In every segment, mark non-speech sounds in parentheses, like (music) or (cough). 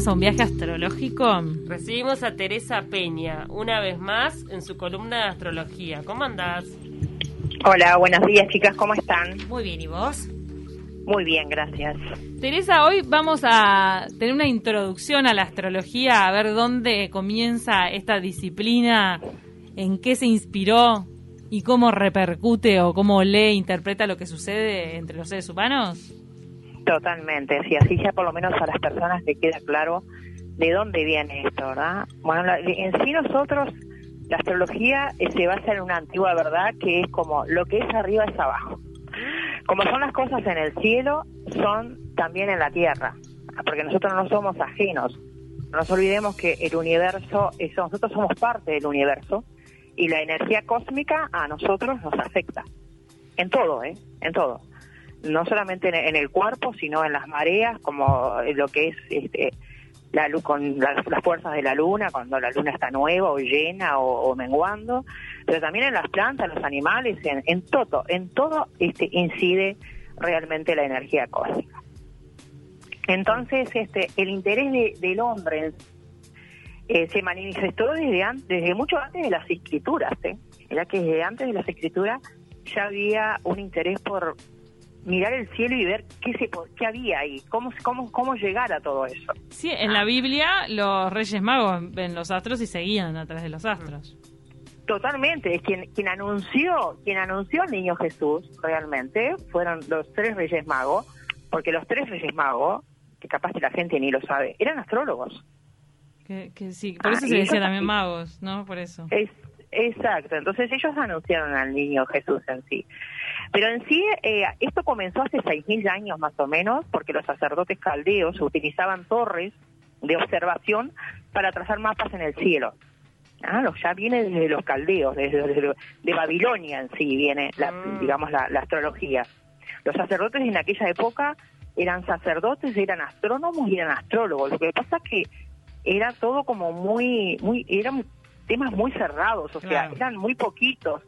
vamos a un viaje astrológico. Recibimos a Teresa Peña, una vez más, en su columna de astrología. ¿Cómo andás? Hola, buenos días chicas, ¿cómo están? Muy bien, ¿y vos? Muy bien, gracias. Teresa, hoy vamos a tener una introducción a la astrología, a ver dónde comienza esta disciplina, en qué se inspiró y cómo repercute o cómo lee, interpreta lo que sucede entre los seres humanos. Totalmente, sí, así ya por lo menos a las personas les queda claro de dónde viene esto, ¿verdad? Bueno, en sí nosotros, la astrología eh, se basa en una antigua verdad que es como lo que es arriba es abajo. Como son las cosas en el cielo, son también en la tierra, porque nosotros no somos ajenos. No nos olvidemos que el universo, eso, nosotros somos parte del universo y la energía cósmica a nosotros nos afecta. En todo, ¿eh? En todo no solamente en, el cuerpo, sino en las mareas, como lo que es este, la luz con las, fuerzas de la luna, cuando la luna está nueva o llena o, menguando, pero también en las plantas, los animales, en, todo, en todo este incide realmente la energía cósmica. Entonces, este, el interés del hombre eh, se manifestó desde, desde mucho antes de las escrituras, ¿eh? que desde antes de las escrituras ya había un interés por mirar el cielo y ver qué se qué había ahí, cómo cómo cómo llegar a todo eso. Sí, en la Biblia los Reyes Magos ven los astros y seguían a través de los astros. Totalmente, es quien quien anunció, quien anunció al niño Jesús realmente fueron los tres Reyes Magos, porque los tres Reyes Magos, que capaz que la gente ni lo sabe, eran astrólogos. Que, sí, por eso ah, se decía también magos, ¿no? Por eso. Es, exacto, entonces ellos anunciaron al niño Jesús en sí. Pero en sí, eh, esto comenzó hace 6.000 años más o menos, porque los sacerdotes caldeos utilizaban torres de observación para trazar mapas en el cielo. Ah, ya viene desde los caldeos, desde, de Babilonia en sí viene, la, mm. digamos, la, astrología. Los sacerdotes en aquella época eran sacerdotes, eran astrónomos y eran astrólogos. Lo que pasa es que era todo como muy, muy, eran temas muy cerrados, o sea, eran muy poquitos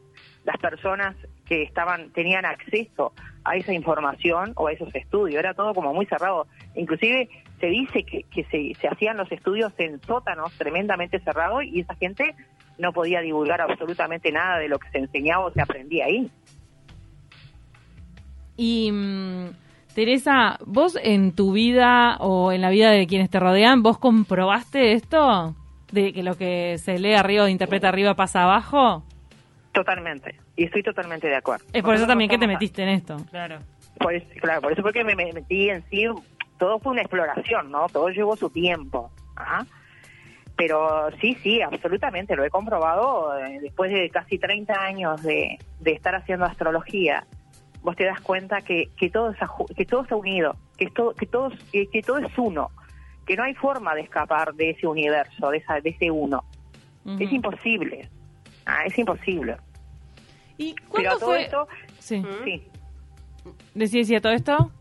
las personas que estaban tenían acceso a esa información o a esos estudios. Era todo como muy cerrado. Inclusive se dice que, se, se hacían los estudios en sótanos tremendamente cerrados y esa gente no podía divulgar absolutamente nada de lo que se enseñaba o se aprendía ahí. Y mm, Teresa, vos en tu vida o en la vida de quienes te rodean, ¿vos comprobaste esto? ¿De que lo que se lee arriba o interpreta arriba pasa abajo? Totalmente. Y estoy totalmente de acuerdo. Es por eso también que te metiste en esto. Claro. Pues, claro, por eso porque me, metí en sí, todo fue una exploración, ¿no? Todo llevó su tiempo. ¿ah? Pero sí, sí, absolutamente, lo he comprobado eh, después de casi 30 años de, de estar haciendo astrología. Vos te das cuenta que, que, todo, es, que todo está unido, que, todo, que, todos, que, todo es uno, que no hay forma de escapar de ese universo, de, esa, de ese uno. Es imposible. Ah, es imposible. ¿Y cuándo fue? Esto, sí. sí. ¿Decía, todo esto?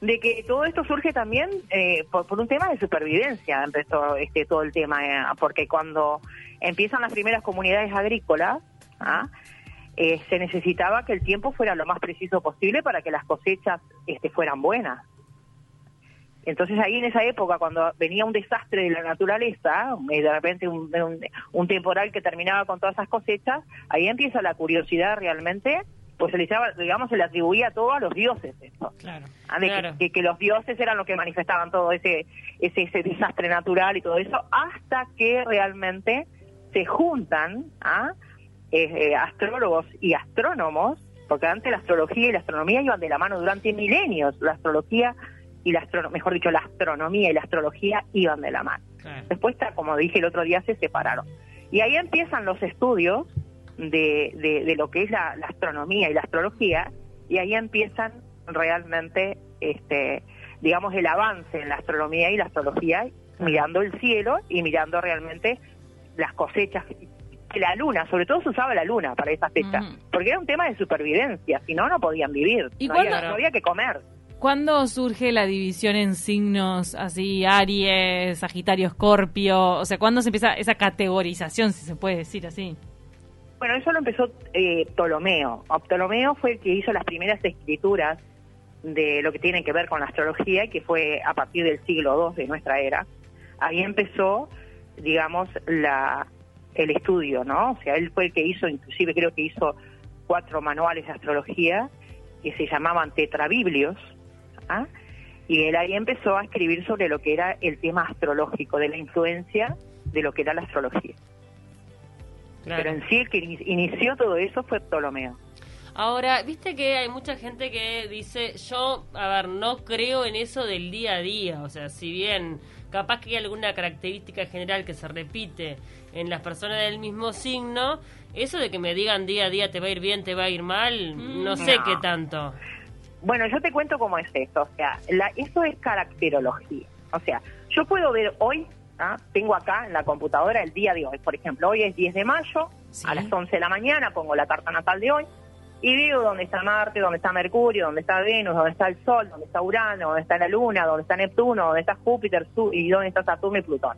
De que todo esto surge también eh, por, un tema de supervivencia, empezó este todo el tema, eh, porque cuando empiezan las primeras comunidades agrícolas, ¿ah? eh, se necesitaba que el tiempo fuera lo más preciso posible para que las cosechas este, fueran buenas. Entonces ahí en esa época, cuando venía un desastre de la naturaleza, eh, de repente un, temporal que terminaba con todas esas cosechas, ahí empieza la curiosidad realmente, pues se le, digamos, se le atribuía todo a los dioses esto. Claro, ah, Que, los dioses eran los que manifestaban todo ese, ese, ese desastre natural y todo eso, hasta que realmente se juntan ¿ah? eh, eh, astrólogos y astrónomos, porque antes la astrología y la astronomía iban de la mano durante milenios. La astrología y la mejor dicho, la astronomía y la astrología iban de la mano. Después, como dije el otro día, se separaron. Y ahí empiezan los estudios de, de, lo que es la, astronomía y la astrología, y ahí empiezan realmente, este, digamos, el avance en la astronomía y la astrología, mirando el cielo y mirando realmente las cosechas la luna, sobre todo se usaba la luna para esa fecha, porque era un tema de supervivencia, si no, no podían vivir, ¿Y no, había, no había que comer. ¿Cuándo surge la división en signos así, Aries, Sagitario, Escorpio? O sea, ¿cuándo se empieza esa categorización, si se puede decir así? Bueno, eso lo empezó eh, Ptolomeo. Ptolomeo fue el que hizo las primeras escrituras de lo que tiene que ver con la astrología, que fue a partir del siglo II de nuestra era. ahí empezó, digamos, la el estudio, ¿no? O sea, él fue el que hizo, inclusive creo que hizo cuatro manuales de astrología que se llamaban tetrabiblios, ¿ah? y él ahí empezó a escribir sobre lo que era el tema astrológico, de la influencia de lo que era la astrología. Pero en sí el que inició todo eso fue Ptolomeo. Ahora, viste que hay mucha gente que dice, yo, a ver, no creo en eso del día a día, o sea, si bien capaz que hay alguna característica general que se repite en las personas del mismo signo, eso de que me digan día a día te va a ir bien, te va a ir mal, mm. no sé qué tanto. Bueno, yo te cuento cómo es esto, o sea, la, eso es caracterología, o sea, yo puedo ver hoy ¿ah? Tengo acá en la computadora el día de hoy. Por ejemplo, hoy es 10 de mayo, a las 11 de la mañana pongo la carta natal de hoy y veo dónde está Marte, dónde está Mercurio, dónde está Venus, dónde está el Sol, dónde está Urano, dónde está la Luna, dónde está Neptuno, dónde está Júpiter y dónde está Saturno y Plutón.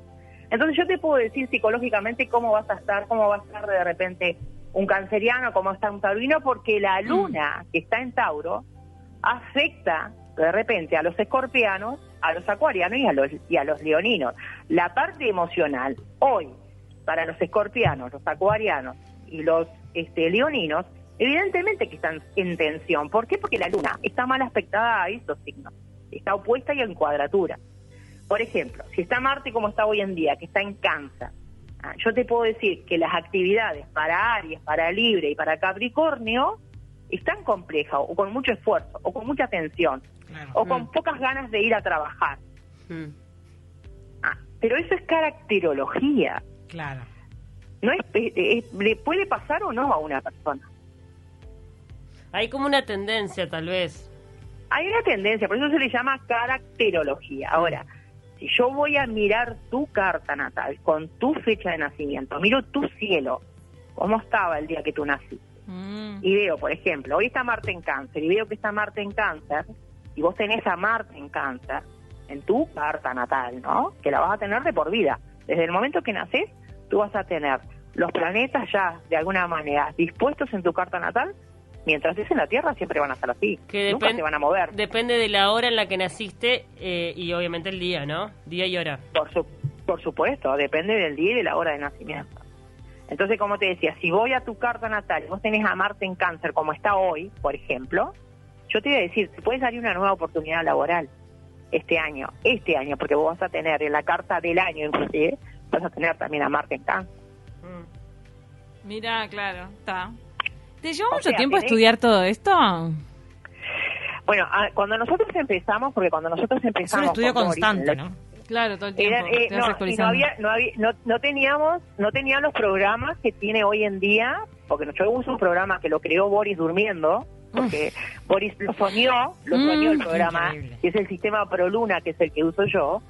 Entonces yo te puedo decir psicológicamente cómo vas a estar, cómo va a estar de repente un canceriano, cómo está un taurino, porque la mm. luna que está en Tauro afecta de repente a los escorpianos, a los acuarianos y a los, y a los leoninos. La parte emocional, hoy, para los escorpianos, los acuarianos y los este, leoninos, evidentemente que están en tensión. ¿Por qué? Porque la luna está mal aspectada a estos signos, está opuesta y en cuadratura. Por ejemplo, si está Marte como está hoy en día, que está en cáncer, ah, yo te puedo decir que las actividades para Aries, para Libre y para Capricornio están complejas o con mucho esfuerzo o con mucha tensión o con mm. pocas ganas de ir a trabajar. Mm. Ah, pero eso es caracterología. Claro. No es, le puede pasar o no a una persona. Hay como una tendencia, tal vez. Hay una tendencia, por eso se le llama caracterología. Ahora, si yo voy a mirar tu carta natal con tu fecha de nacimiento, miro tu cielo, cómo estaba el día que tú naciste, mm. y veo, por ejemplo, hoy está Marte en cáncer, y veo que está Marte en cáncer, y vos tenés a Marte en cáncer en tu carta natal, ¿no? Que la vas a tener de por vida. Desde el momento que naces, tú vas a tener los planetas ya de alguna manera dispuestos en tu carta natal. Mientras estés en la Tierra siempre van a estar así. Que Nunca se van a mover. Depende de la hora en la que naciste eh, y obviamente el día, ¿no? Día y hora. Por, por supuesto, depende del día y de la hora de nacimiento. Entonces, como te decía, si voy a tu carta natal y vos tenés a Marte en cáncer como está hoy, por ejemplo, yo te voy a decir, te puede salir una nueva oportunidad laboral este año, este año, porque vos vas a tener en la carta del año inclusive, vas a tener también a Marte en Cáncer. Mm. Mira, claro, está. ¿Te llevó mucho tiempo estudiar todo esto? Bueno, cuando nosotros empezamos, porque cuando nosotros empezamos... Es un estudio constante, ¿no? Claro, todo el tiempo. Eh, no, no, había, no, había, no, no, teníamos, no tenían los programas que tiene hoy en día, porque nosotros uso un programa que lo creó Boris durmiendo, porque Boris lo soñó, lo soñó el mm, programa, que es el sistema ProLuna, que es el que uso yo,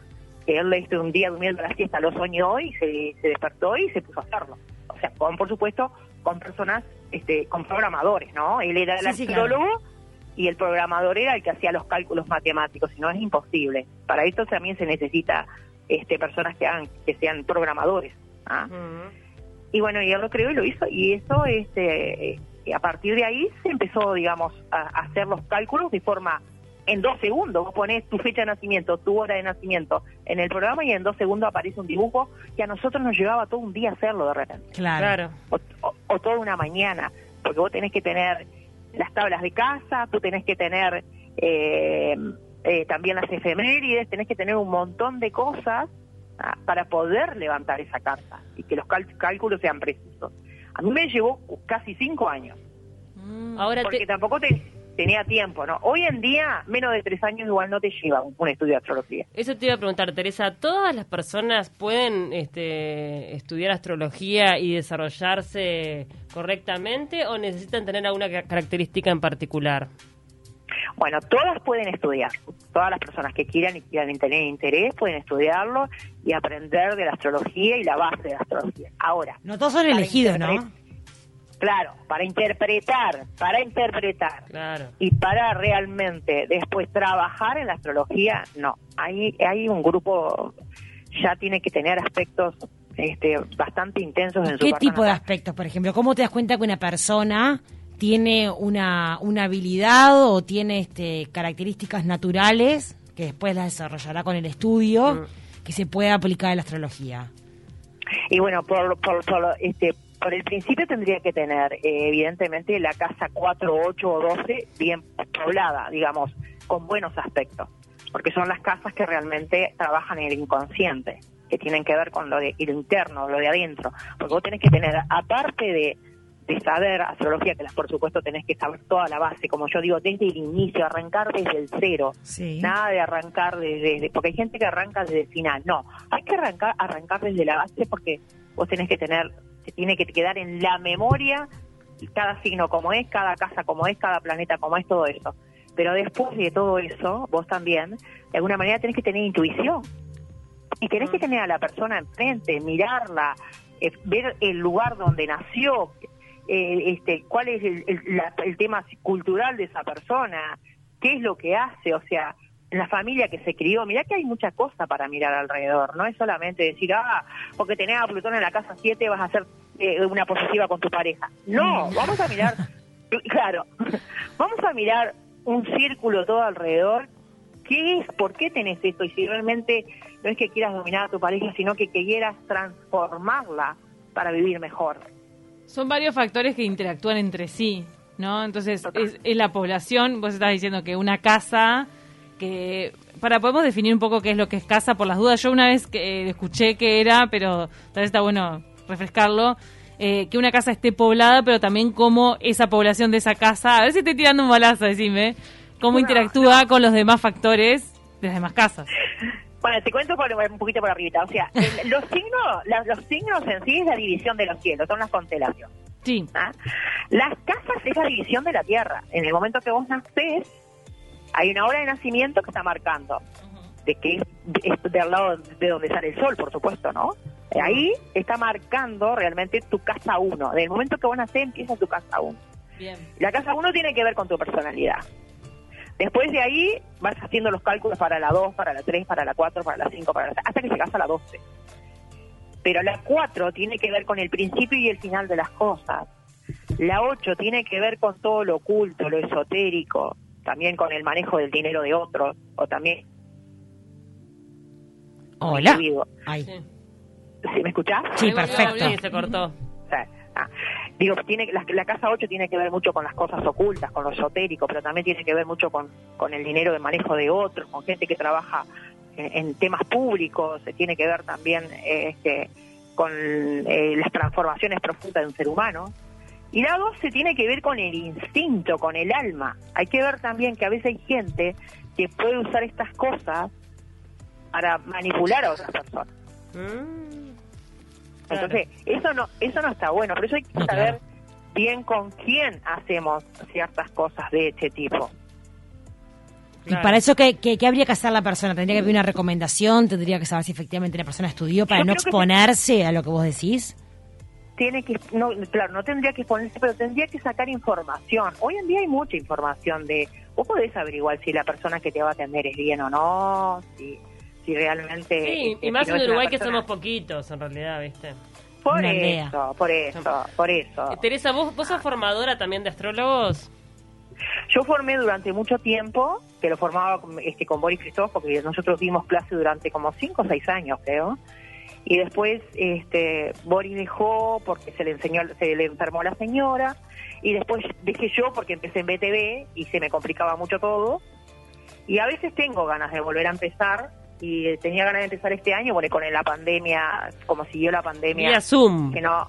que él le hizo un día durmiendo la siesta, lo soñó y se, despertó y se puso a hacerlo. O sea, con, por supuesto, con personas, este, con programadores, ¿no? Él era el astrólogo y el programador era el que hacía los cálculos matemáticos, si no es imposible. Para esto también se necesita este, personas que, hagan, que sean programadores. ¿ah? Y bueno, y él lo creó y lo hizo, y eso este, y a partir de ahí se empezó, digamos, a, hacer los cálculos de forma en dos segundos. Vos ponés tu fecha de nacimiento, tu hora de nacimiento en el programa y en dos segundos aparece un dibujo que a nosotros nos llevaba todo un día hacerlo de repente. Claro. O, toda una mañana, porque vos tenés que tener las tablas de casa, tú tenés que tener eh, eh, también las efemérides, tenés que tener un montón de cosas ah, para poder levantar esa carta y que los cálculos sean precisos. A mí me llevó casi cinco años. Mm. Ahora porque tampoco tenía tiempo, ¿no? Hoy en día, menos de tres años igual no te lleva un, estudio de astrología. Eso te iba a preguntar, Teresa, ¿todas las personas pueden este, estudiar astrología y desarrollarse correctamente o necesitan tener alguna característica en particular? Bueno, todas pueden estudiar. Todas las personas que quieran y quieran tener interés pueden estudiarlo y aprender de la astrología y la base de la astrología. Ahora. No todos son elegidos, ¿no? Claro, para interpretar, para interpretar. Claro. Y para realmente después trabajar en la astrología, no. Hay, hay un grupo, ya tiene que tener aspectos este, bastante intensos en su ¿Qué tipo de aspectos, por ejemplo? ¿Cómo te das cuenta que una persona tiene una, una habilidad o tiene este, características naturales que después las desarrollará con el estudio, mm. que se pueda aplicar a la astrología? Y bueno, por, por, por, este, por el principio tendría que tener, eh, evidentemente, la casa 4, 8 o 12 bien poblada, digamos, con buenos aspectos, porque son las casas que realmente trabajan en el inconsciente, que tienen que ver con lo de lo interno, lo de adentro, porque vos tenés que tener, aparte de de saber astrología, que las por supuesto tenés que saber toda la base, como yo digo, desde el inicio, arrancar desde el cero, nada de arrancar desde, porque hay gente que arranca desde el final, no, hay que arrancar, arrancar desde la base porque vos tenés que tener, se tiene que quedar en la memoria cada signo como es, cada casa como es, cada planeta como es, todo eso. Pero después de todo eso, vos también, de alguna manera tenés que tener intuición. Y tenés que mm. tener a la persona enfrente, mirarla, eh, ver el lugar donde nació, eh, este, cuál es el, tema cultural de esa persona, qué es lo que hace, o sea, la familia que se crió, mirá que hay mucha cosa para mirar alrededor, no es solamente decir, ah, porque tenés a Plutón en la casa 7 vas a hacer eh, una posesiva con tu pareja. No, mm. vamos a mirar, (laughs) claro, vamos a mirar un círculo todo alrededor, ¿qué es? ¿Por qué tenés esto? Y si realmente no es que quieras dominar a tu pareja, sino que quieras transformarla para vivir mejor. Son varios factores que interactúan entre sí, ¿no? Entonces, es, la población, vos estás diciendo que una casa, que para podemos definir un poco qué es lo que es casa por las dudas. Yo una vez que eh, escuché que era, pero tal vez está bueno refrescarlo, eh, que una casa esté poblada, pero también cómo esa población de esa casa, a ver si estoy tirando un balazo, decime, cómo interactúa con los demás factores de las demás casas. Bueno, te cuento un poquito por arriba. O sea, (laughs) los signos, los signos en sí es la división de los cielos, son las constelaciones. Sí. ¿Ah? Las casas es la división de la tierra. En el momento que vos nacés, hay una hora de nacimiento que está marcando. De que es, del lado de donde sale el sol, por supuesto, ¿no? Ahí está marcando realmente tu casa 1. En el momento que vos nacés, empieza tu casa 1. Bien. La casa 1 tiene que ver con tu personalidad. Después de ahí vas haciendo los cálculos para la 2, para la 3, para la 4, para la 5, para la hasta que llegas a la 12. Pero la 4 tiene que ver con el principio y el final de las cosas. La 8 tiene que ver con todo lo oculto, lo esotérico, también con el manejo del dinero de otros, o también... Hola. ¿Sí me escuchás? Sí, perfecto. se cortó. Ah, digo, tiene la, casa 8 tiene que ver mucho con las cosas ocultas, con lo esotérico, pero también tiene que ver mucho con, con el dinero de manejo de otros, con gente que trabaja en, temas públicos, se tiene que ver también este, con eh, las transformaciones profundas de un ser humano. Y la 12 tiene que ver con el instinto, con el alma. Hay que ver también que a veces hay gente que puede usar estas cosas para manipular a otras personas. Mm. Entonces, eso no eso no está bueno, por eso hay que saber bien con quién hacemos ciertas cosas de este tipo. Y para eso, ¿qué, ¿qué, habría que hacer la persona? ¿Tendría que haber una recomendación? ¿Tendría que saber si efectivamente la persona estudió para no exponerse a lo que vos decís? Tiene que, no, claro, no tendría que exponerse, pero tendría que sacar información. Hoy en día hay mucha información de, vos podés averiguar si la persona que te va a atender es bien o no, si si realmente... Sí, este, y más en Uruguay que somos poquitos en realidad, ¿viste? Por eso, por eso, por eso. Eh, Teresa, ¿vos, ¿vos sos formadora también de astrólogos? Yo formé durante mucho tiempo, que lo formaba este, con Boris Christoph, porque nosotros dimos clase durante como 5 o 6 años, creo. Y después este, Boris dejó porque se le enseñó, se le enfermó la señora. Y después dejé yo porque empecé en BTV y se me complicaba mucho todo. Y a veces tengo ganas de volver a empezar, y tenía ganas de empezar este año, bueno, con la pandemia, como siguió la pandemia. Vía Zoom. Que no,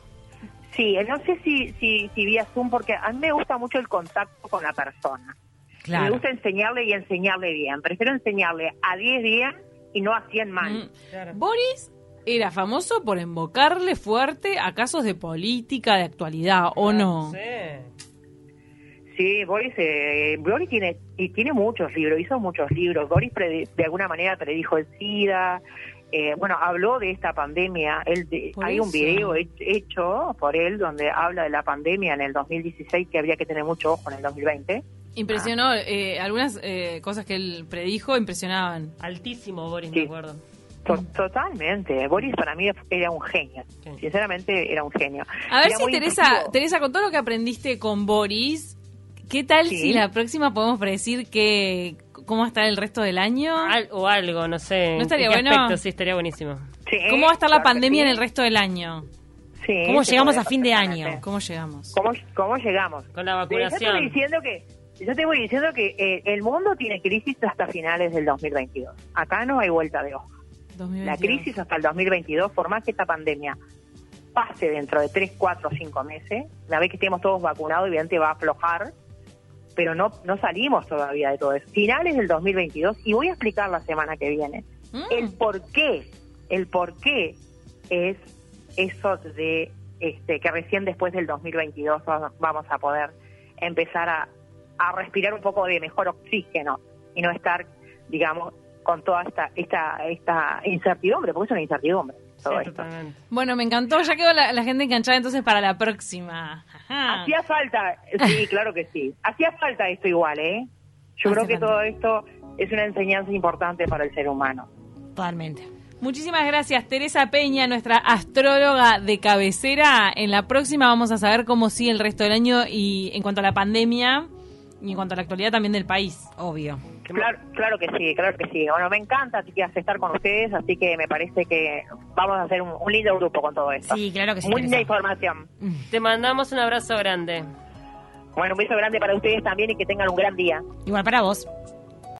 sí, no sé si, si, si vía Zoom, porque a mí me gusta mucho el contacto con la persona. Me gusta enseñarle y enseñarle bien. Prefiero enseñarle a 10 días y no a 100 más. Mm. Boris era famoso por invocarle fuerte a casos de política, de actualidad, ¿o no? Sí, Boris, eh, Boris tiene, y tiene muchos libros, hizo muchos libros. Boris de alguna manera predijo el SIDA. Eh, bueno, habló de esta pandemia. Él hay un video hecho por él donde habla de la pandemia en el 2016 que había que tener mucho ojo en el 2020. Impresionó, eh, algunas eh, cosas que él predijo impresionaban. Altísimo, Boris, me acuerdo. Totalmente. Boris para mí era un genio. Sinceramente era un genio. A ver si Teresa, Teresa, con todo lo que aprendiste con Boris, ¿Qué tal si la próxima podemos predecir que cómo va a estar el resto del año? o algo, no sé. ¿No estaría bueno? Sí, estaría buenísimo. ¿Cómo va a estar la pandemia en el resto del año? ¿Cómo llegamos a fin de año? ¿Cómo llegamos? ¿Cómo, llegamos? Con la vacunación. Yo te diciendo que, yo te voy diciendo que eh, el mundo tiene crisis hasta finales del 2022. Acá no hay vuelta de hoja. La crisis hasta el 2022, por más que esta pandemia pase dentro de 3, 4, 5 meses, la vez que estemos todos vacunados, evidentemente va a aflojar, pero no, no salimos todavía de todo eso. Finales del 2022, y voy a explicar la semana que viene mm. el por qué, el por qué es eso de este, que recién después del 2022 vamos a poder empezar a, a respirar un poco de mejor oxígeno y no estar, digamos, con toda esta, esta, esta incertidumbre, porque es una incertidumbre. Todo esto. Bueno, me encantó, ya quedó la, gente enganchada entonces para la próxima. Hacía falta, sí, (laughs) claro que sí. Hacía falta esto igual, ¿eh? Yo creo que todo esto es una enseñanza importante para el ser humano. Totalmente. Muchísimas gracias, Teresa Peña, nuestra astróloga de cabecera. En la próxima vamos a saber cómo sigue el resto del año y en cuanto a la pandemia y en cuanto a la actualidad también del país, obvio. Claro, claro que sí, claro que sí. Bueno, me encanta así que estar con ustedes, así que me parece que vamos a hacer un, lindo grupo con todo esto. Sí, claro que sí. Muy linda información. Te mandamos un abrazo grande. Bueno, un beso grande para ustedes también y que tengan un gran día. Igual para vos.